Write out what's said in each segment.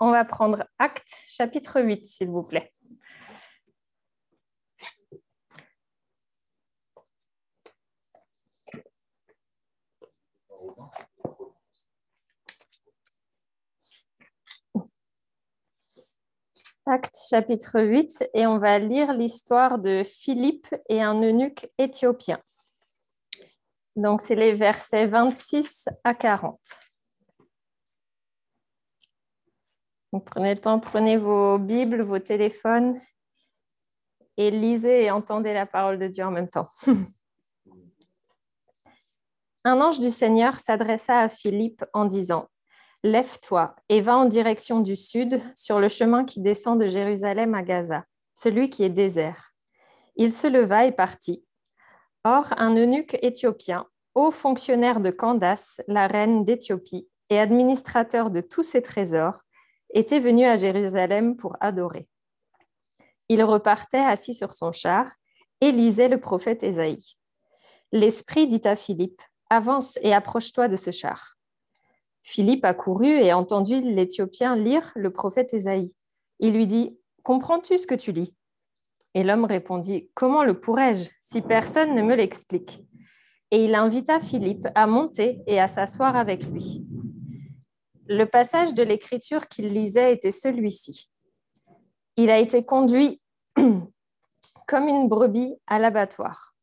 on va prendre Acte chapitre 8, s'il vous plaît. Acte chapitre 8 et on va lire l'histoire de Philippe et un eunuque éthiopien. Donc c'est les versets 26 à 40. Prenez le temps, prenez vos Bibles, vos téléphones et lisez et entendez la parole de Dieu en même temps. un ange du Seigneur s'adressa à Philippe en disant Lève-toi et va en direction du sud sur le chemin qui descend de Jérusalem à Gaza, celui qui est désert. Il se leva et partit. Or, un eunuque éthiopien, haut fonctionnaire de Candace, la reine d'Éthiopie, et administrateur de tous ses trésors, était venu à Jérusalem pour adorer. Il repartait assis sur son char et lisait le prophète Ésaïe. L'Esprit dit à Philippe, Avance et approche-toi de ce char. Philippe a couru et entendu l'Éthiopien lire le prophète Ésaïe. Il lui dit Comprends-tu ce que tu lis? Et l'homme répondit Comment le pourrais-je si personne ne me l'explique? Et il invita Philippe à monter et à s'asseoir avec lui. Le passage de l'écriture qu'il lisait était celui-ci. Il a été conduit comme une brebis à l'abattoir.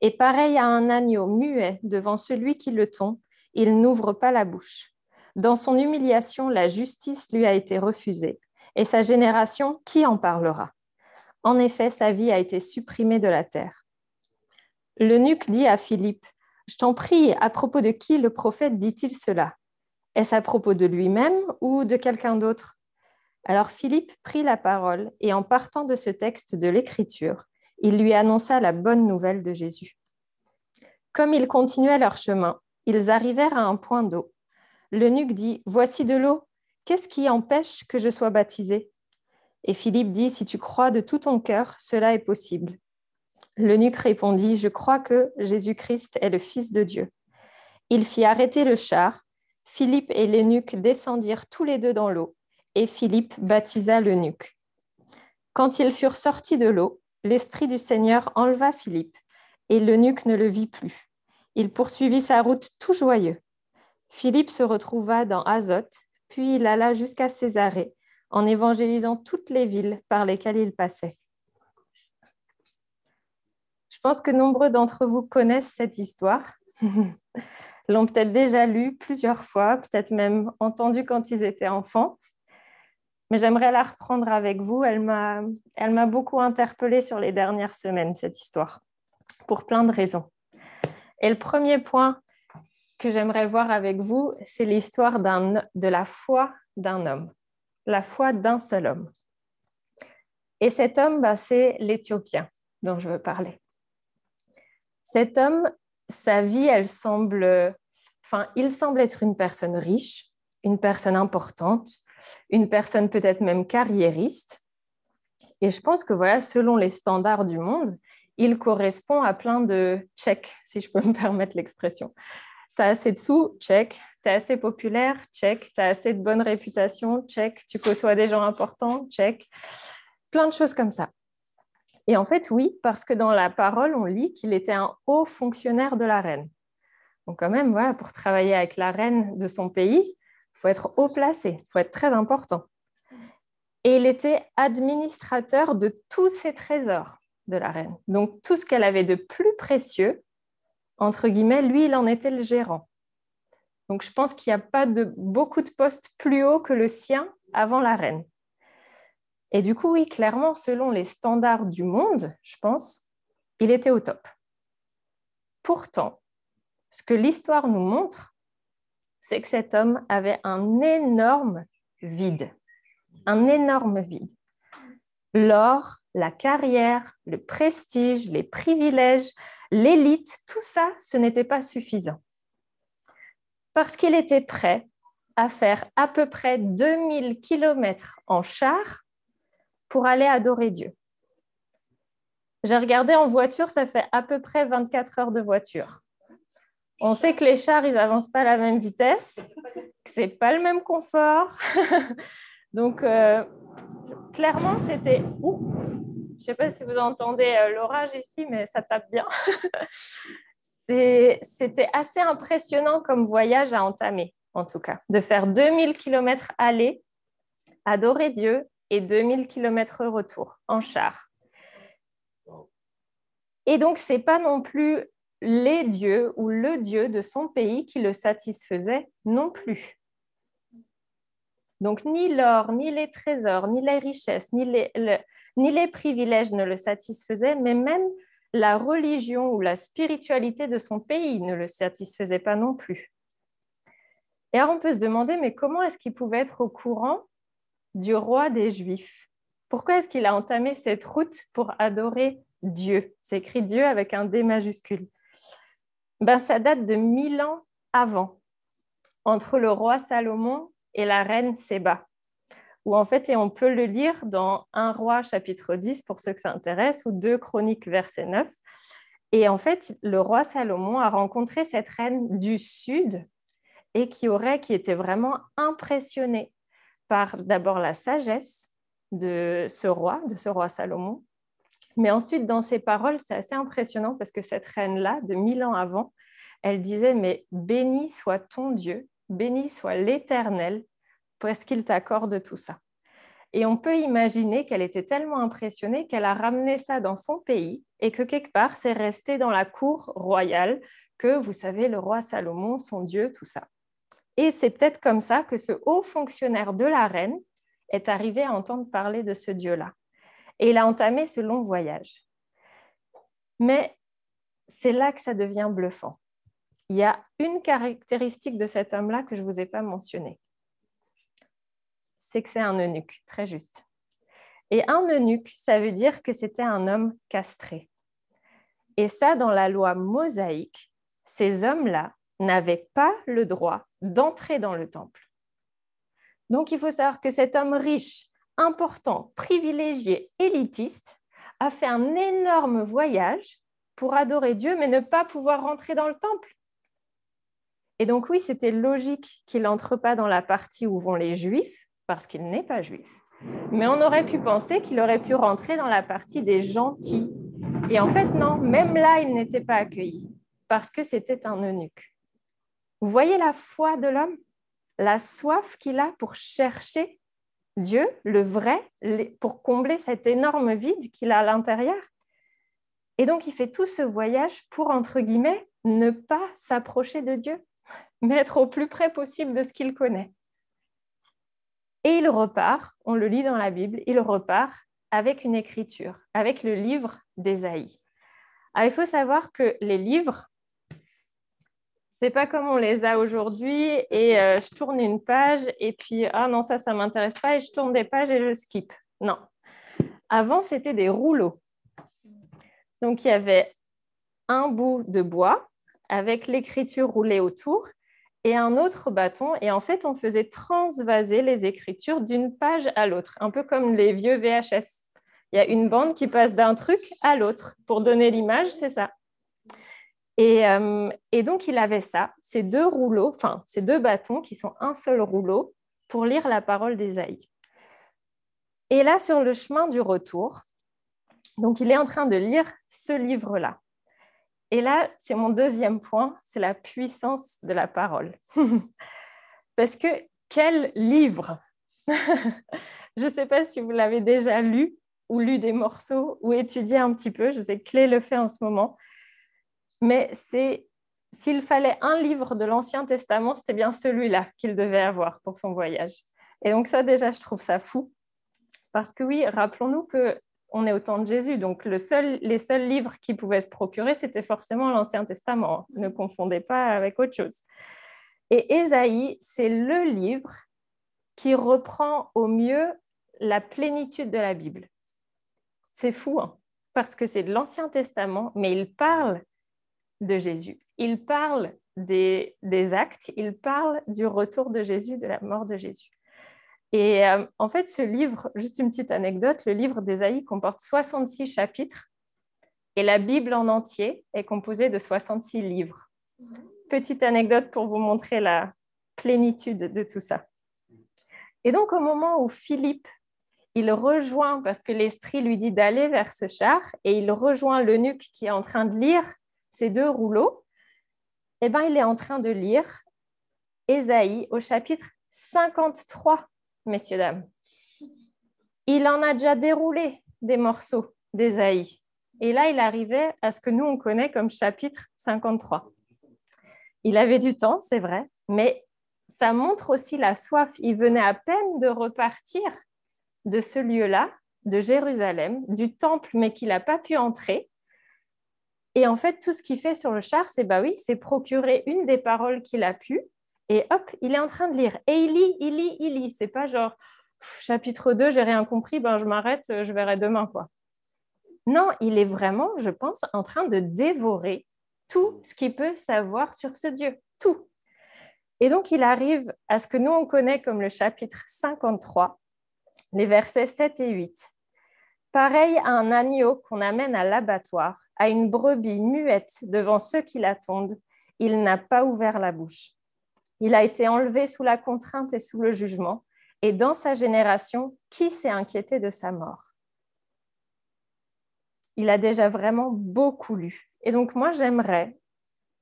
Et pareil à un agneau muet devant celui qui le tond, il n'ouvre pas la bouche. Dans son humiliation, la justice lui a été refusée. Et sa génération, qui en parlera? En effet, sa vie a été supprimée de la terre. L'eunuque dit à Philippe, Je t'en prie, à propos de qui le prophète dit-il cela? Est-ce à propos de lui-même ou de quelqu'un d'autre? Alors Philippe prit la parole et en partant de ce texte de l'Écriture, il lui annonça la bonne nouvelle de Jésus. Comme ils continuaient leur chemin, ils arrivèrent à un point d'eau L'eunuque dit, Voici de l'eau, qu'est-ce qui empêche que je sois baptisé? Et Philippe dit, Si tu crois de tout ton cœur, cela est possible. L'eunuque répondit, Je crois que Jésus-Christ est le Fils de Dieu. Il fit arrêter le char. Philippe et l'eunuque descendirent tous les deux dans l'eau, et Philippe baptisa l'eunuque. Quand ils furent sortis de l'eau, l'Esprit du Seigneur enleva Philippe, et l'eunuque ne le vit plus. Il poursuivit sa route tout joyeux. Philippe se retrouva dans Azote, puis il alla jusqu'à Césarée, en évangélisant toutes les villes par lesquelles il passait. Je pense que nombreux d'entre vous connaissent cette histoire, l'ont peut-être déjà lue plusieurs fois, peut-être même entendue quand ils étaient enfants. Mais j'aimerais la reprendre avec vous. Elle m'a, elle m'a beaucoup interpellée sur les dernières semaines, cette histoire, pour plein de raisons. Et le premier point que j'aimerais voir avec vous, c'est l'histoire de la foi d'un homme, la foi d'un seul homme. Et cet homme, bah, c'est l'Éthiopien dont je veux parler. Cet homme, sa vie, elle semble, enfin, il semble être une personne riche, une personne importante, une personne peut-être même carriériste. Et je pense que voilà, selon les standards du monde, il correspond à plein de checks, si je peux me permettre l'expression tu as assez de sous, check. Tu es assez populaire, check. Tu as assez de bonne réputation, check. Tu côtoies des gens importants, check. Plein de choses comme ça. Et en fait, oui, parce que dans la parole, on lit qu'il était un haut fonctionnaire de la reine. Donc quand même, voilà, pour travailler avec la reine de son pays, il faut être haut placé, il faut être très important. Et il était administrateur de tous ses trésors de la reine. Donc tout ce qu'elle avait de plus précieux, entre guillemets, lui, il en était le gérant. Donc je pense qu'il n'y a pas de beaucoup de postes plus hauts que le sien avant la reine. Et du coup, oui, clairement, selon les standards du monde, je pense, il était au top. Pourtant, ce que l'histoire nous montre, c'est que cet homme avait un énorme vide, un énorme vide. L'or, la carrière, le prestige, les privilèges, l'élite, tout ça, ce n'était pas suffisant. Parce qu'il était prêt à faire à peu près 2000 kilomètres en char pour aller adorer Dieu. J'ai regardé en voiture, ça fait à peu près 24 heures de voiture. On sait que les chars, ils n'avancent pas à la même vitesse, que ce pas le même confort. Donc, clairement, c'était... Je ne sais pas si vous entendez l'orage ici, mais ça tape bien. C'était assez impressionnant comme voyage à entamer, en tout cas, de faire 2000 km aller, adorer Dieu, et 2000 km retour en char. Et donc, ce n'est pas non plus les dieux ou le dieu de son pays qui le satisfaisait non plus. Donc, ni l'or, ni les trésors, ni les richesses, ni les, ni les privilèges ne le satisfaisaient, mais même la religion ou la spiritualité de son pays ne le satisfaisait pas non plus. Et alors on peut se demander, mais comment est-ce qu'il pouvait être au courant du roi des Juifs Pourquoi est-ce qu'il a entamé cette route pour adorer Dieu? C'est écrit Dieu avec un D majuscule. Ben, ça date de mille ans avant, entre le roi Salomon et la reine Séba où en fait, et on peut le lire dans 1 roi chapitre 10 pour ceux que ça intéresse, ou 2 chroniques verset 9. Et en fait, le roi Salomon a rencontré cette reine du sud et qui aurait, qui était vraiment impressionné par d'abord la sagesse de ce roi, de ce roi Salomon. Mais ensuite, dans ses paroles, c'est assez impressionnant parce que cette reine-là, de mille ans avant, elle disait, mais béni soit ton Dieu, béni soit l'Éternel, parce qu'il t'accorde tout ça. Et on peut imaginer qu'elle était tellement impressionnée qu'elle a ramené ça dans son pays et que quelque part, c'est resté dans la cour royale que, vous savez, le roi Salomon, son Dieu, tout ça. Et c'est peut-être comme ça que ce haut fonctionnaire de la reine est arrivé à entendre parler de ce Dieu-là. Et il a entamé ce long voyage. Mais c'est là que ça devient bluffant. Il y a une caractéristique de cet homme-là que je ne vous ai pas mentionnée c'est que c'est un eunuque, très juste. Et un eunuque, ça veut dire que c'était un homme castré. Et ça, dans la loi mosaïque, ces hommes-là n'avaient pas le droit d'entrer dans le temple. Donc il faut savoir que cet homme riche, important, privilégié, élitiste, a fait un énorme voyage pour adorer Dieu, mais ne pas pouvoir rentrer dans le temple. Et donc oui, c'était logique qu'il n'entre pas dans la partie où vont les Juifs, parce qu'il n'est pas juif. Mais on aurait pu penser qu'il aurait pu rentrer dans la partie des gentils. Et en fait, non, même là, il n'était pas accueilli parce que c'était un eunuque. Vous voyez la foi de l'homme, la soif qu'il a pour chercher Dieu, le vrai, pour combler cet énorme vide qu'il a à l'intérieur. Et donc, il fait tout ce voyage pour, entre guillemets, ne pas s'approcher de Dieu, mais être au plus près possible de ce qu'il connaît. Et il repart, on le lit dans la Bible, il repart avec une écriture, avec le livre d'Ésaïe. il faut savoir que les livres, c'est pas comme on les a aujourd'hui et euh, je tourne une page et puis ah non ça ça m'intéresse pas et je tourne des pages et je skip. Non. Avant c'était des rouleaux. Donc il y avait un bout de bois avec l'écriture roulée autour et un autre bâton. Et en fait, on faisait transvaser les écritures d'une page à l'autre, un peu comme les vieux VHS. Il y a une bande qui passe d'un truc à l'autre. Pour donner l'image, c'est ça. Et, euh, et, donc, il avait ça, ces deux rouleaux, enfin, ces deux bâtons qui sont un seul rouleau pour lire la parole d'Ésaïe. Et là, sur le chemin du retour, donc il est en train de lire ce livre-là. Et là, c'est mon deuxième point, c'est la puissance de la parole. Parce que quel livre? Je ne sais pas si vous l'avez déjà lu ou lu des morceaux ou étudié un petit peu. Je sais que Clé le fait en ce moment. Mais c'est s'il fallait un livre de l'Ancien Testament, c'était bien celui-là qu'il devait avoir pour son voyage. Et donc ça, déjà, je trouve ça fou. Parce que oui, rappelons-nous que on est au temps de Jésus, donc les seuls livres qui pouvaient se procurer, c'était forcément l'Ancien Testament. Ne confondez pas avec autre chose. Et Ésaïe, c'est le livre qui reprend au mieux la plénitude de la Bible. C'est fou, hein, parce que c'est de l'Ancien Testament, mais il parle de Jésus. Il parle des actes, il parle du retour de Jésus, de la mort de Jésus. Et euh, en fait, ce livre, juste une petite anecdote, le livre d'Ésaïe comporte 66 chapitres et la Bible en entier est composée de 66 livres. Petite anecdote pour vous montrer la plénitude de tout ça. Et donc, au moment où Philippe, il rejoint, parce que l'Esprit lui dit d'aller vers ce char, et il rejoint l'eunuque qui est en train de lire ces deux rouleaux, eh bien, il est en train de lire Ésaïe au chapitre 53, messieurs, dames. Il en a déjà déroulé des morceaux d'Ésaïe. Et là, il arrivait à ce que nous, on connaît comme chapitre 53. Il avait du temps, c'est vrai, mais ça montre aussi la soif. Il venait à peine de repartir de ce lieu-là, de Jérusalem, du temple, mais qu'il n'a pas pu entrer. Et en fait, tout ce qu'il fait sur le char, c'est bah oui, c'est procurer une des paroles qu'il a pu. Et hop, il est en train de lire. Et il lit, il lit, il lit. C'est pas genre chapitre 2, j'ai rien compris, ben je m'arrête, je verrai demain quoi. Non, il est vraiment, je pense, en train de dévorer tout ce qu'il peut savoir sur ce Dieu, tout. Et donc, il arrive à ce que nous, on connaît comme le chapitre 53, les versets 7 et 8. Pareil à un agneau qu'on amène à l'abattoir, à une brebis muette devant ceux qui l'attendent, il n'a pas ouvert la bouche. Il a été enlevé sous la contrainte et sous le jugement, et dans sa génération, qui s'est inquiété de sa mort? Il a déjà vraiment beaucoup lu. Et donc moi, j'aimerais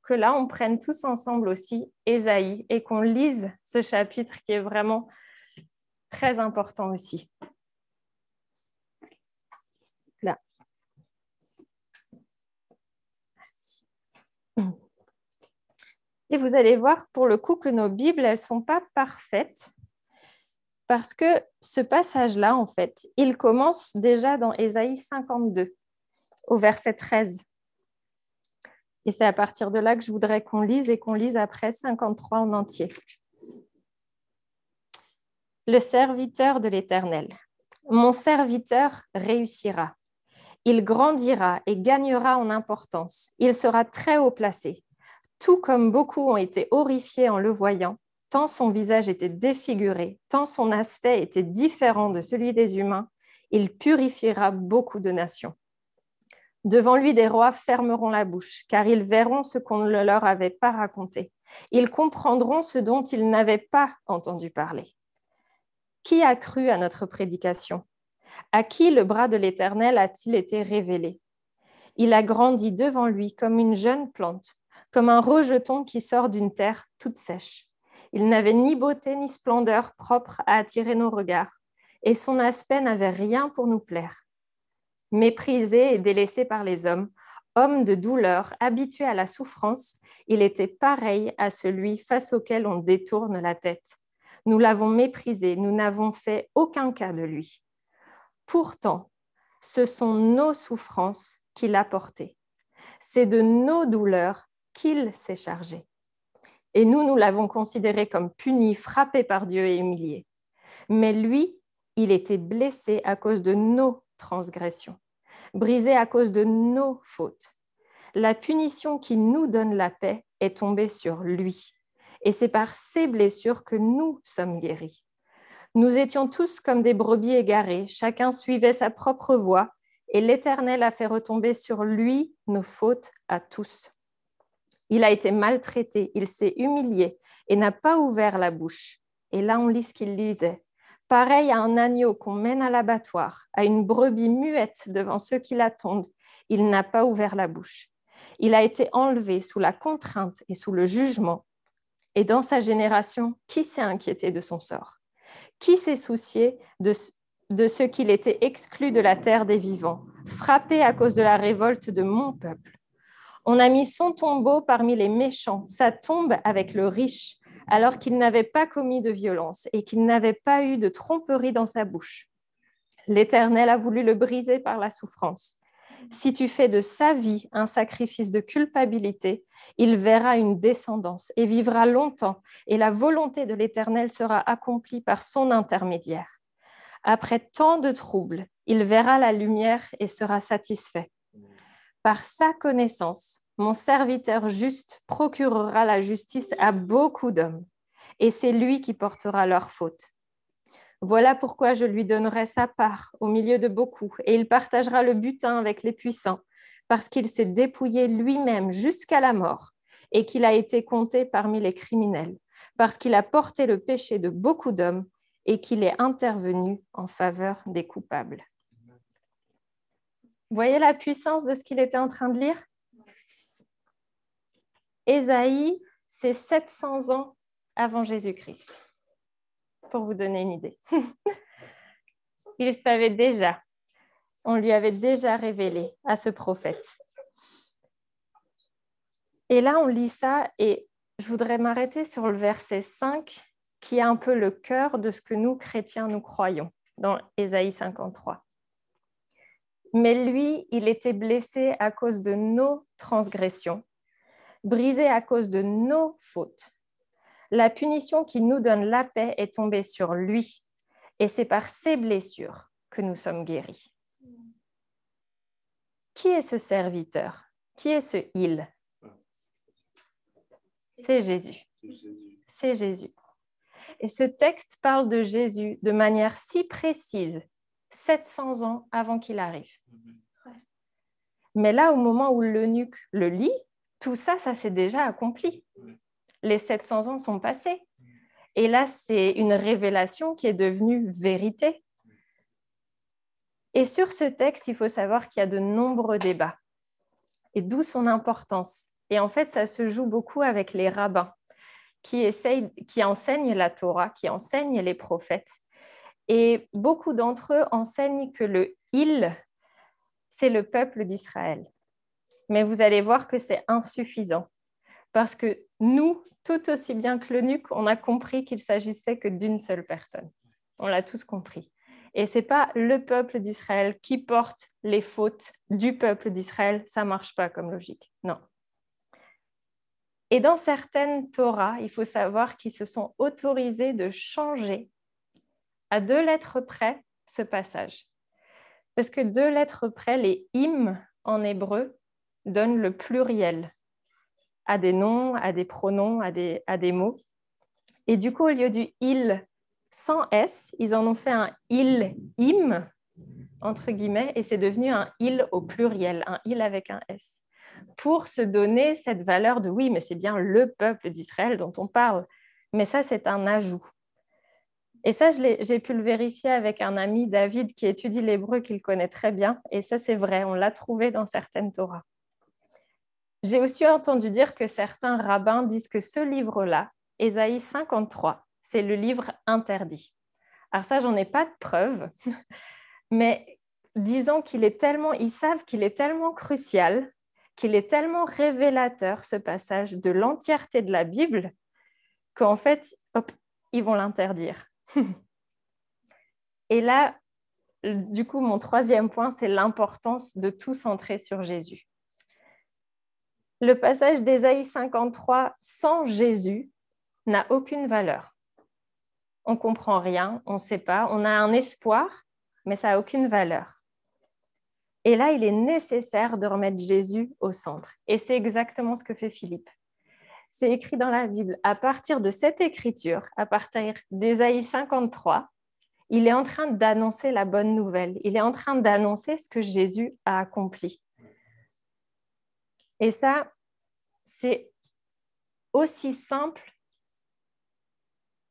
que là, on prenne tous ensemble aussi Ésaïe et qu'on lise ce chapitre qui est vraiment très important aussi. Et vous allez voir pour le coup que nos Bibles, elles ne sont pas parfaites parce que ce passage-là, en fait, il commence déjà dans Ésaïe 52, au verset 13. Et c'est à partir de là que je voudrais qu'on lise et qu'on lise après 53 en entier. Le serviteur de l'Éternel. Mon serviteur réussira. Il grandira et gagnera en importance. Il sera très haut placé. Tout comme beaucoup ont été horrifiés en le voyant, tant son visage était défiguré, tant son aspect était différent de celui des humains, il purifiera beaucoup de nations. Devant lui, des rois fermeront la bouche, car ils verront ce qu'on ne leur avait pas raconté. Ils comprendront ce dont ils n'avaient pas entendu parler. Qui a cru à notre prédication? À qui le bras de l'Éternel a-t-il été révélé? Il a grandi devant lui comme une jeune plante, comme un rejeton qui sort d'une terre toute sèche. Il n'avait ni beauté ni splendeur propre à attirer nos regards, et son aspect n'avait rien pour nous plaire méprisé et délaissé par les hommes, homme de douleur, habitué à la souffrance, il était pareil à celui face auquel on détourne la tête. Nous l'avons méprisé, nous n'avons fait aucun cas de lui. Pourtant, ce sont nos souffrances qu'il a portées. C'est de nos douleurs qu'il s'est chargé. Et nous, nous l'avons considéré comme puni, frappé par Dieu et humilié. Mais lui, il était blessé à cause de nos transgressions brisé à cause de nos fautes. La punition qui nous donne la paix est tombée sur lui. Et c'est par ses blessures que nous sommes guéris. Nous étions tous comme des brebis égarées, chacun suivait sa propre voie, et l'Éternel a fait retomber sur lui nos fautes à tous. Il a été maltraité, il s'est humilié et n'a pas ouvert la bouche. Et là, on lit ce qu'il disait pareil à un agneau qu'on mène à l'abattoir, à une brebis muette devant ceux qui l'attendent. Il n'a pas ouvert la bouche. Il a été enlevé sous la contrainte et sous le jugement. Et dans sa génération, qui s'est inquiété de son sort? Qui s'est soucié de, de ce qu'il était exclu de la terre des vivants, frappé à cause de la révolte de mon peuple? On a mis son tombeau parmi les méchants, sa tombe avec le riche, alors qu'il n'avait pas commis de violence et qu'il n'avait pas eu de tromperie dans sa bouche. L'Éternel a voulu le briser par la souffrance. Si tu fais de sa vie un sacrifice de culpabilité, il verra une descendance et vivra longtemps, et la volonté de l'Éternel sera accomplie par son intermédiaire. Après tant de troubles, il verra la lumière et sera satisfait. Par sa connaissance, mon serviteur juste procurera la justice à beaucoup d'hommes, et c'est lui qui portera leurs fautes. Voilà pourquoi je lui donnerai sa part au milieu de beaucoup, et il partagera le butin avec les puissants, parce qu'il s'est dépouillé lui-même jusqu'à la mort, et qu'il a été compté parmi les criminels, parce qu'il a porté le péché de beaucoup d'hommes, et qu'il est intervenu en faveur des coupables. Vous voyez la puissance de ce qu'il était en train de lire? Ésaïe, c'est 700 ans avant Jésus-Christ, pour vous donner une idée. Il savait déjà, on lui avait déjà révélé à ce prophète. Et là, on lit ça et je voudrais m'arrêter sur le verset 5 qui est un peu le cœur de ce que nous, chrétiens, nous croyons dans Ésaïe 53. Mais lui, il était blessé à cause de nos transgressions, brisé à cause de nos fautes. La punition qui nous donne la paix est tombée sur lui, et c'est par ses blessures que nous sommes guéris. Qui est ce serviteur? Qui est ce il? C'est Jésus. C'est Jésus. Et ce texte parle de Jésus de manière si précise, 700 ans avant qu'il arrive. Mais là, au moment où l'eunuque le lit, tout ça, ça s'est déjà accompli. Les 700 ans sont passés. Et là, c'est une révélation qui est devenue vérité. Et sur ce texte, il faut savoir qu'il y a de nombreux débats. Et d'où son importance. Et en fait, ça se joue beaucoup avec les rabbins qui, qui enseignent la Torah, qui enseignent les prophètes. Et beaucoup d'entre eux enseignent que le il, c'est le peuple d'Israël. Mais vous allez voir que c'est insuffisant. Parce que nous, tout aussi bien que l'eunuque, on a compris qu'il s'agissait que d'une seule personne. On l'a tous compris. Et ce n'est pas le peuple d'Israël qui porte les fautes du peuple d'Israël. Ça marche pas comme logique. Non. Et dans certaines Torahs, il faut savoir qu'ils se sont autorisés de changer à deux lettres près ce passage. Parce que deux lettres près, les im en hébreu donnent le pluriel à des noms, à des pronoms, à des, à des mots. Et du coup, au lieu du il sans S, ils en ont fait un il im, entre guillemets, et c'est devenu un il au pluriel, un il avec un S pour se donner cette valeur de oui, mais c'est bien le peuple d'Israël dont on parle. Mais ça, c'est un ajout. Et ça, j'ai pu le vérifier avec un ami, David, qui étudie l'hébreu, qu'il connaît très bien. Et ça, c'est vrai, on l'a trouvé dans certaines Torahs. J'ai aussi entendu dire que certains rabbins disent que ce livre-là, Ésaïe 53, c'est le livre interdit. Alors ça, j'en ai pas de preuve, mais disons qu'il est tellement, ils savent qu'il est tellement crucial qu'il est tellement révélateur, ce passage, de l'entièreté de la Bible, qu'en fait, hop, ils vont l'interdire. Et là, du coup, mon troisième point, c'est l'importance de tout centrer sur Jésus. Le passage d'Ésaïe 53 sans Jésus n'a aucune valeur. On comprend rien, on ne sait pas, on a un espoir, mais ça n'a aucune valeur. Et là, il est nécessaire de remettre Jésus au centre. Et c'est exactement ce que fait Philippe. C'est écrit dans la Bible. À partir de cette écriture, à partir d'Ésaïe 53, il est en train d'annoncer la bonne nouvelle. Il est en train d'annoncer ce que Jésus a accompli. Et ça, c'est aussi simple.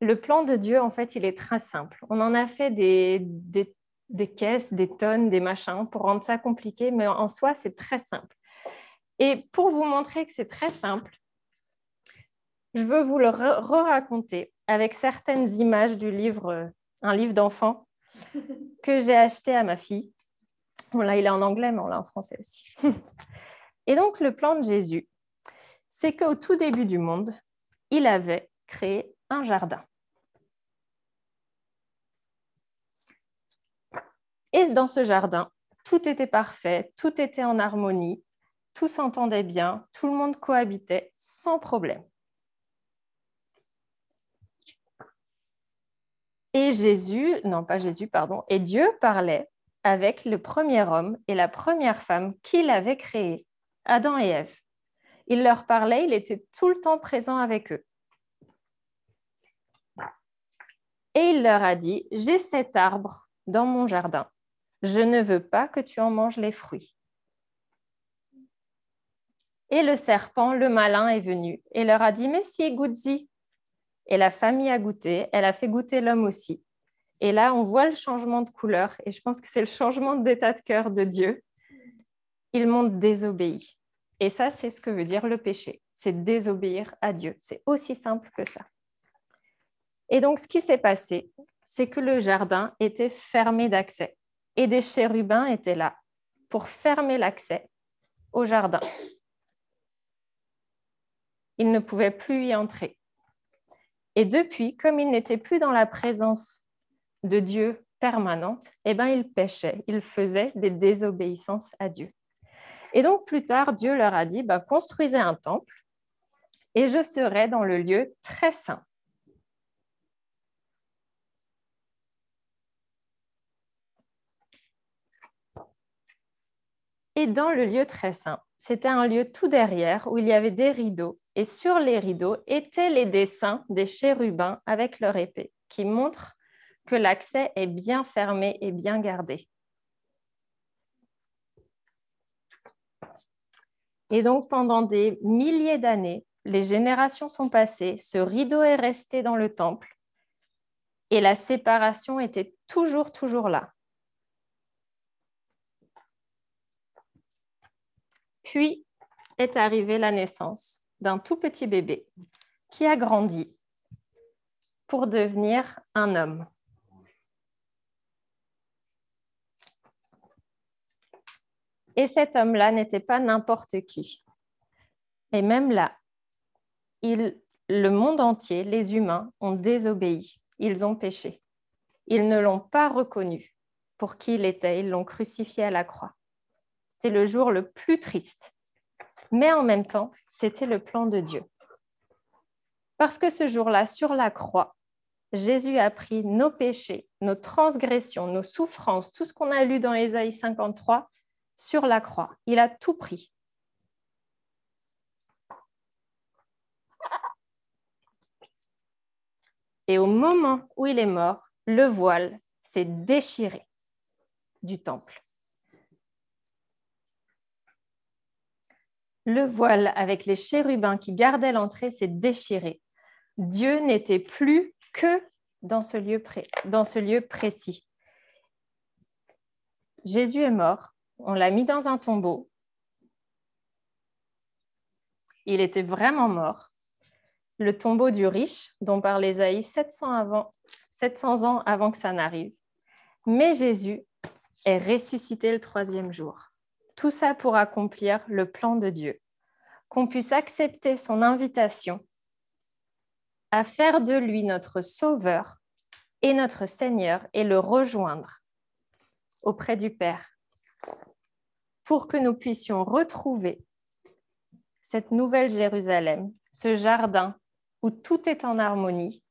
Le plan de Dieu, en fait, il est très simple. On en a fait des, des des caisses, des tonnes, des machins pour rendre ça compliqué, mais en soi, c'est très simple. Et pour vous montrer que c'est très simple, je veux vous le re-raconter avec certaines images du livre, euh, un livre d'enfant que j'ai acheté à ma fille. Bon, là, il est en anglais, mais on l'a en français aussi. Et donc, le plan de Jésus, c'est qu'au tout début du monde, il avait créé un jardin. Et dans ce jardin, tout était parfait, tout était en harmonie, tout s'entendait bien, tout le monde cohabitait sans problème. Et Jésus, non pas Jésus, pardon, et Dieu parlait avec le premier homme et la première femme qu'il avait créés, Adam et Ève. Il leur parlait, il était tout le temps présent avec eux. Et il leur a dit, j'ai cet arbre dans mon jardin je ne veux pas que tu en manges les fruits. Et le serpent, le malin, est venu et leur a dit, mais si. Et la famille a goûté, elle a fait goûter l'homme aussi. Et là, on voit le changement de couleur, et je pense que c'est le changement d'état de cœur de Dieu. Ils m'ont désobéi. Et ça, c'est ce que veut dire le péché, c'est désobéir à Dieu. C'est aussi simple que ça. Et donc, ce qui s'est passé, c'est que le jardin était fermé d'accès, et des chérubins étaient là pour fermer l'accès au jardin. Ils ne pouvaient plus y entrer. Et depuis, comme ils n'étaient plus dans la présence de Dieu permanente, eh ben, ils péchaient, ils faisaient des désobéissances à Dieu. Et donc plus tard, Dieu leur a dit, bah, construisez un temple et je serai dans le lieu très saint. Et dans le lieu très saint, c'était un lieu tout derrière où il y avait des rideaux. Et sur les rideaux étaient les dessins des chérubins avec leur épée, qui montrent que l'accès est bien fermé et bien gardé. Et donc, pendant des milliers d'années, les générations sont passées, ce rideau est resté dans le temple et la séparation était toujours, toujours là. Puis est arrivée la naissance d'un tout petit bébé qui a grandi pour devenir un homme. Et cet homme-là n'était pas n'importe qui. Et même là, le monde entier, les humains, ont désobéi. Ils ont péché. Ils ne l'ont pas reconnu pour qui il était. Ils l'ont crucifié à la croix. Le jour le plus triste. Mais en même temps, c'était le plan de Dieu. Parce que ce jour-là, sur la croix, Jésus a pris nos péchés, nos transgressions, nos souffrances, tout ce qu'on a lu dans Ésaïe 53, sur la croix. Il a tout pris. Et au moment où il est mort, le voile s'est déchiré du temple. Le voile avec les chérubins qui gardaient l'entrée s'est déchiré. Dieu n'était plus que dans ce, lieu dans ce lieu précis. Jésus est mort on l'a mis dans un tombeau. Il était vraiment mort. Le tombeau du riche, dont parle Ésaïe 700, 700 ans avant que ça n'arrive. Mais Jésus est ressuscité le troisième jour. Tout ça pour accomplir le plan de Dieu, qu'on puisse accepter son invitation à faire de lui notre Sauveur et notre Seigneur et le rejoindre auprès du Père pour que nous puissions retrouver cette nouvelle Jérusalem, ce jardin où tout est en harmonie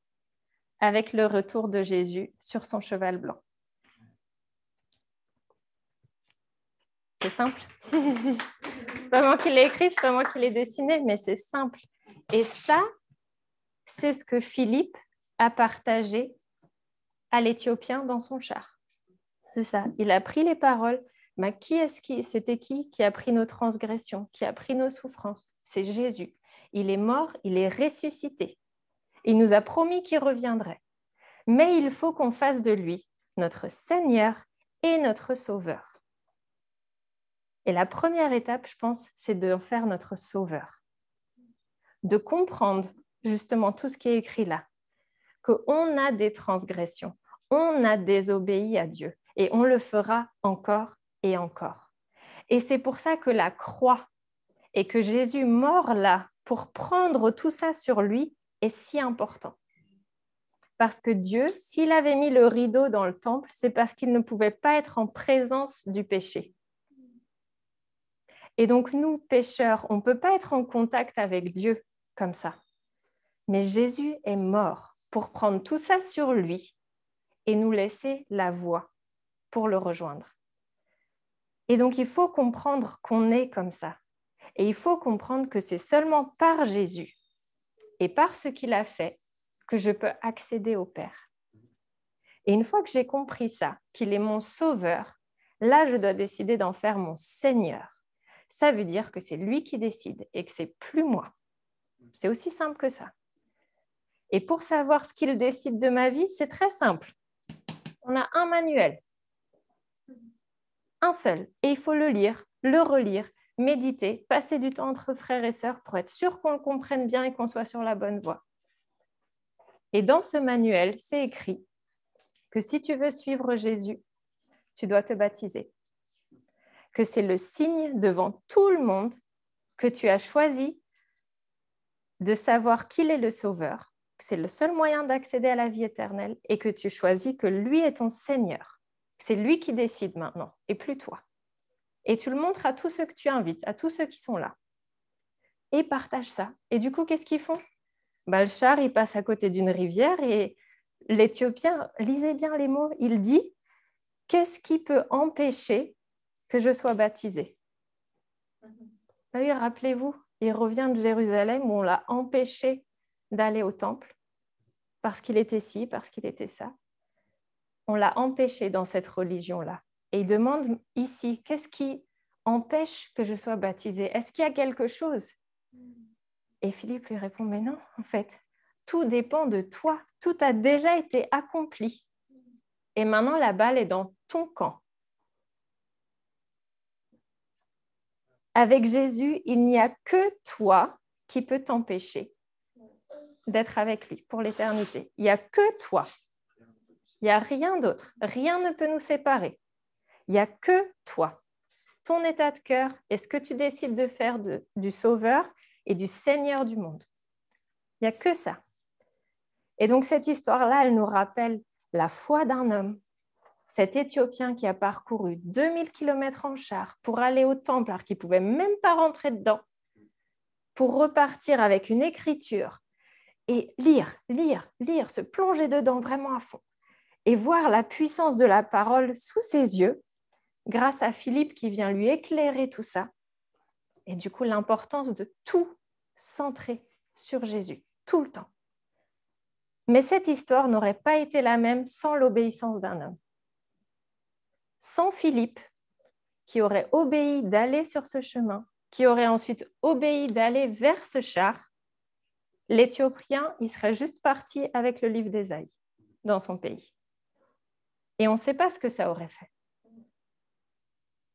avec le retour de Jésus sur son cheval blanc. C'est simple. c'est pas moi qui l'ai écrit, c'est pas moi qui l'ai dessiné, mais c'est simple. Et ça, c'est ce que Philippe a partagé à l'Éthiopien dans son char. C'est ça. Il a pris les paroles qui est-ce qui C'était qui qui a pris nos transgressions, qui a pris nos souffrances? C'est Jésus. Il est mort, il est ressuscité. Il nous a promis qu'il reviendrait. Mais il faut qu'on fasse de lui notre Seigneur et notre Sauveur. Et la première étape, je pense, c'est de faire notre Sauveur. De comprendre justement tout ce qui est écrit là. Qu'on a des transgressions, on a désobéi à Dieu et on le fera encore et encore. Et c'est pour ça que la croix et que Jésus mort là pour prendre tout ça sur lui est si important. Parce que Dieu, s'il avait mis le rideau dans le temple, c'est parce qu'il ne pouvait pas être en présence du péché. Et donc nous, pécheurs, on ne peut pas être en contact avec Dieu comme ça. Mais Jésus est mort pour prendre tout ça sur lui et nous laisser la voie pour le rejoindre. Et donc, il faut comprendre qu'on est comme ça. Et il faut comprendre que c'est seulement par Jésus et par ce qu'il a fait que je peux accéder au Père. Et une fois que j'ai compris ça, qu'il est mon sauveur, là, je dois décider d'en faire mon Seigneur. Ça veut dire que c'est lui qui décide et que c'est plus moi. C'est aussi simple que ça. Et pour savoir ce qu'il décide de ma vie, c'est très simple. On a un manuel, un seul, et il faut le lire, le relire, méditer, passer du temps entre frères et sœurs pour être sûr qu'on le comprenne bien et qu'on soit sur la bonne voie. Et dans ce manuel, c'est écrit que si tu veux suivre Jésus, tu dois te baptiser. Que c'est le signe devant tout le monde que tu as choisi de savoir qu'il est le Sauveur, que c'est le seul moyen d'accéder à la vie éternelle et que tu choisis que lui est ton Seigneur. C'est lui qui décide maintenant et plus toi. Et tu le montres à tous ceux que tu invites, à tous ceux qui sont là. Et partage ça. Et du coup, qu'est-ce qu'ils font? Bah, Le char, il passe à côté d'une rivière et l'Éthiopien, lisez bien les mots, il dit, qu'est-ce qui peut empêcher je sois baptisé Oui, rappelez-vous, il revient de Jérusalem où on l'a empêché d'aller au temple parce qu'il était ci, parce qu'il était ça. On l'a empêché dans cette religion-là. Et il demande ici, qu'est-ce qui empêche que je sois baptisé Est-ce qu'il y a quelque chose? Et Philippe lui répond, mais non, en fait, tout dépend de toi. Tout a déjà été accompli. Et maintenant, la balle est dans ton camp. Avec Jésus, il n'y a que toi qui peut t'empêcher d'être avec lui pour l'éternité. Il n'y a que toi. Il n'y a rien d'autre. Rien ne peut nous séparer. Il n'y a que toi. Ton état de cœur et ce que tu décides de faire du Sauveur et du Seigneur du monde. Il n'y a que ça. Et donc cette histoire-là, elle nous rappelle la foi d'un homme cet Éthiopien qui a parcouru 2000 km en char pour aller au temple alors qu'il ne pouvait même pas rentrer dedans, pour repartir avec une écriture et lire, lire, lire, se plonger dedans vraiment à fond et voir la puissance de la parole sous ses yeux grâce à Philippe qui vient lui éclairer tout ça. Et du coup, l'importance de tout centrer sur Jésus, tout le temps. Mais cette histoire n'aurait pas été la même sans l'obéissance d'un homme sans Philippe, qui aurait obéi d'aller sur ce chemin, qui aurait ensuite obéi d'aller vers ce char, l'Éthiopien, il serait juste parti avec le livre d'Ésaïe dans son pays. Et on ne sait pas ce que ça aurait fait.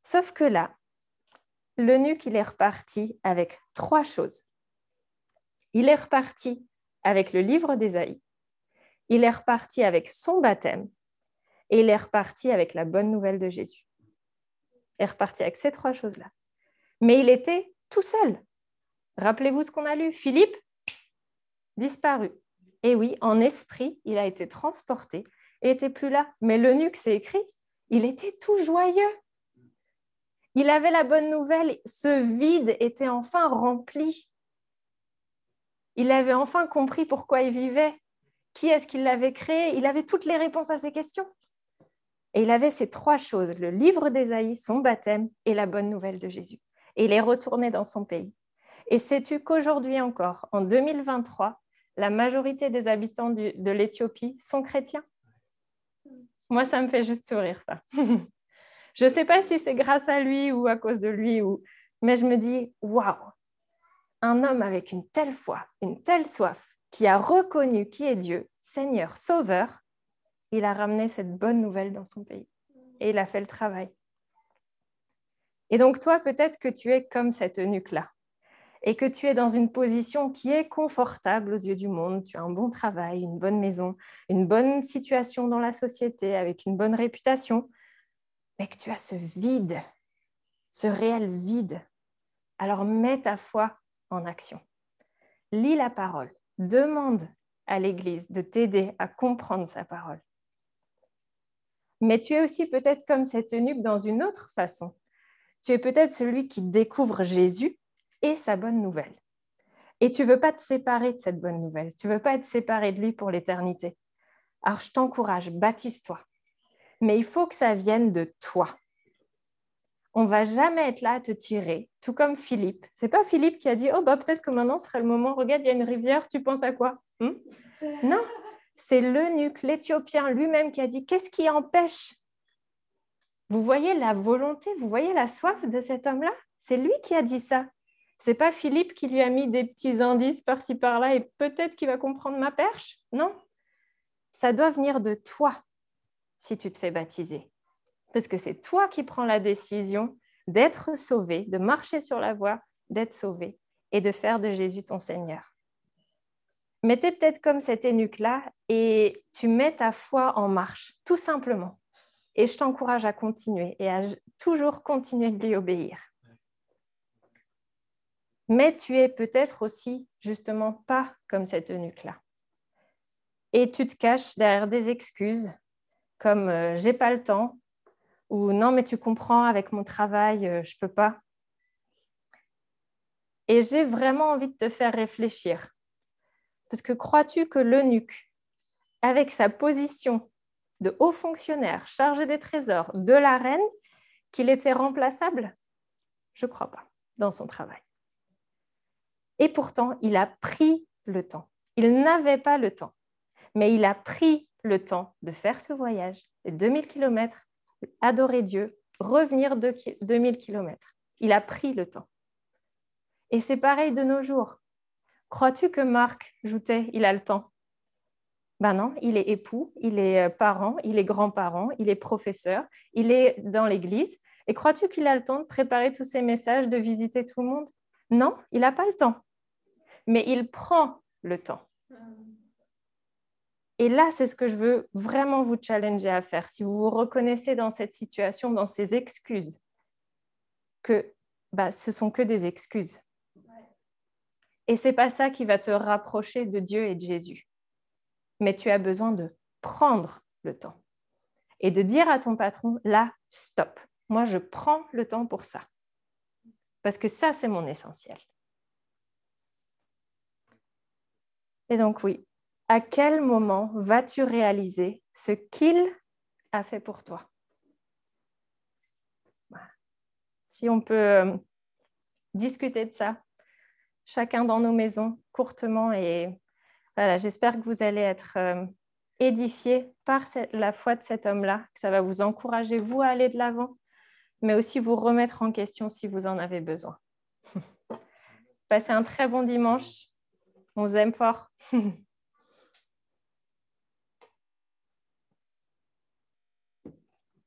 Sauf que là, l'eunuque, il est reparti avec trois choses. Il est reparti avec le livre d'Ésaïe, il est reparti avec son baptême et il est reparti avec la bonne nouvelle de Jésus. Il est reparti avec ces trois choses-là. Mais il était tout seul. Rappelez-vous ce qu'on a lu. Philippe, disparu. Et oui, en esprit, il a été transporté et n'était plus là. Mais l'eunuque, c'est écrit, il était tout joyeux. Il avait la bonne nouvelle, ce vide était enfin rempli. Il avait enfin compris pourquoi il vivait, qui est-ce qui l'avait créé, il avait toutes les réponses à ses questions. Et il avait ces trois choses, le livre d'Ésaïe, son baptême et la bonne nouvelle de Jésus. Et il est retourné dans son pays. Et sais-tu qu'aujourd'hui encore, en 2023, la majorité des habitants de l'Éthiopie sont chrétiens? Moi, ça me fait juste sourire, ça. je ne sais pas si c'est grâce à lui ou à cause de lui, mais je me dis, waouh, un homme avec une telle foi, une telle soif, qui a reconnu qui est Dieu, Seigneur, Sauveur, il a ramené cette bonne nouvelle dans son pays et il a fait le travail. Et donc toi, peut-être que tu es comme cette eunuque-là et que tu es dans une position qui est confortable aux yeux du monde. Tu as un bon travail, une bonne maison, une bonne situation dans la société avec une bonne réputation, mais que tu as ce vide, ce réel vide. Alors mets ta foi en action. Lis la parole. Demande à l'Église de t'aider à comprendre sa parole mais tu es aussi peut-être comme cette eunuque dans une autre façon. Tu es peut-être celui qui découvre Jésus et sa bonne nouvelle. Et tu veux pas te séparer de cette bonne nouvelle. Tu veux pas être séparé de lui pour l'éternité. Alors je t'encourage, baptise-toi. Mais il faut que ça vienne de toi. On va jamais être là à te tirer, tout comme Philippe. C'est pas Philippe qui a dit oh bah peut-être que maintenant serait le moment. Regarde, il y a une rivière. Tu penses à quoi hmm? Non, c'est l'eunuque, l'Éthiopien lui-même qui a dit Qu'est-ce qui empêche? Vous voyez la volonté, vous voyez la soif de cet homme-là? C'est lui qui a dit ça. C'est pas Philippe qui lui a mis des petits indices par-ci par-là et peut-être qu'il va comprendre ma perche? Non. Ça doit venir de toi. si tu te fais baptiser. Parce que c'est toi qui prends la décision d'être sauvé, de marcher sur la voie, d'être sauvé et de faire de Jésus ton Seigneur. Mais tu es peut-être comme cet énuque-là et tu mets ta foi en marche, tout simplement. Et je t'encourage à continuer et à toujours continuer de lui obéir. Mais tu es peut-être aussi justement pas comme cet eunuque-là. Et tu te caches derrière des excuses comme euh, j'ai pas le temps ou non mais tu comprends avec mon travail euh, je peux pas. Et j'ai vraiment envie de te faire réfléchir. Parce que crois-tu que l'eunuque, avec sa position de haut fonctionnaire chargé des trésors de la reine, qu'il était remplaçable? Je ne crois pas dans son travail. Et pourtant, il a pris le temps. Il n'avait pas le temps, mais il a pris le temps de faire ce voyage, de 2000 km, adorer Dieu, revenir de 2000 km. Il a pris le temps. Et c'est pareil de nos jours. Crois-tu que Marc Joutet, il a le temps? Ben non, il est époux, il est euh, parent, il est grand-parent, il est professeur, il est dans l'église. Et crois-tu qu'il a le temps de préparer tous ces messages, de visiter tout le monde? Non, il n'a pas le temps. Mais il prend le temps. Et là, c'est ce que je veux vraiment vous challenger à faire. Si vous vous reconnaissez dans cette situation, dans ces excuses, que bah, ce sont que des excuses. Et c'est pas ça qui va te rapprocher de Dieu et de Jésus. Mais tu as besoin de prendre le temps et de dire à ton patron, là, stop. Moi, je prends le temps pour ça. Parce que ça, c'est mon essentiel. Et donc, oui, à quel moment vas-tu réaliser ce qu'il a fait pour toi? Si on peut euh, discuter de ça, chacun dans nos maisons courtement. Et voilà, j'espère que vous allez être euh, édifiés par la foi de cet homme-là, que ça va vous encourager, vous, à aller de l'avant, mais aussi vous remettre en question si vous en avez besoin. Passez un très bon dimanche. On vous aime fort.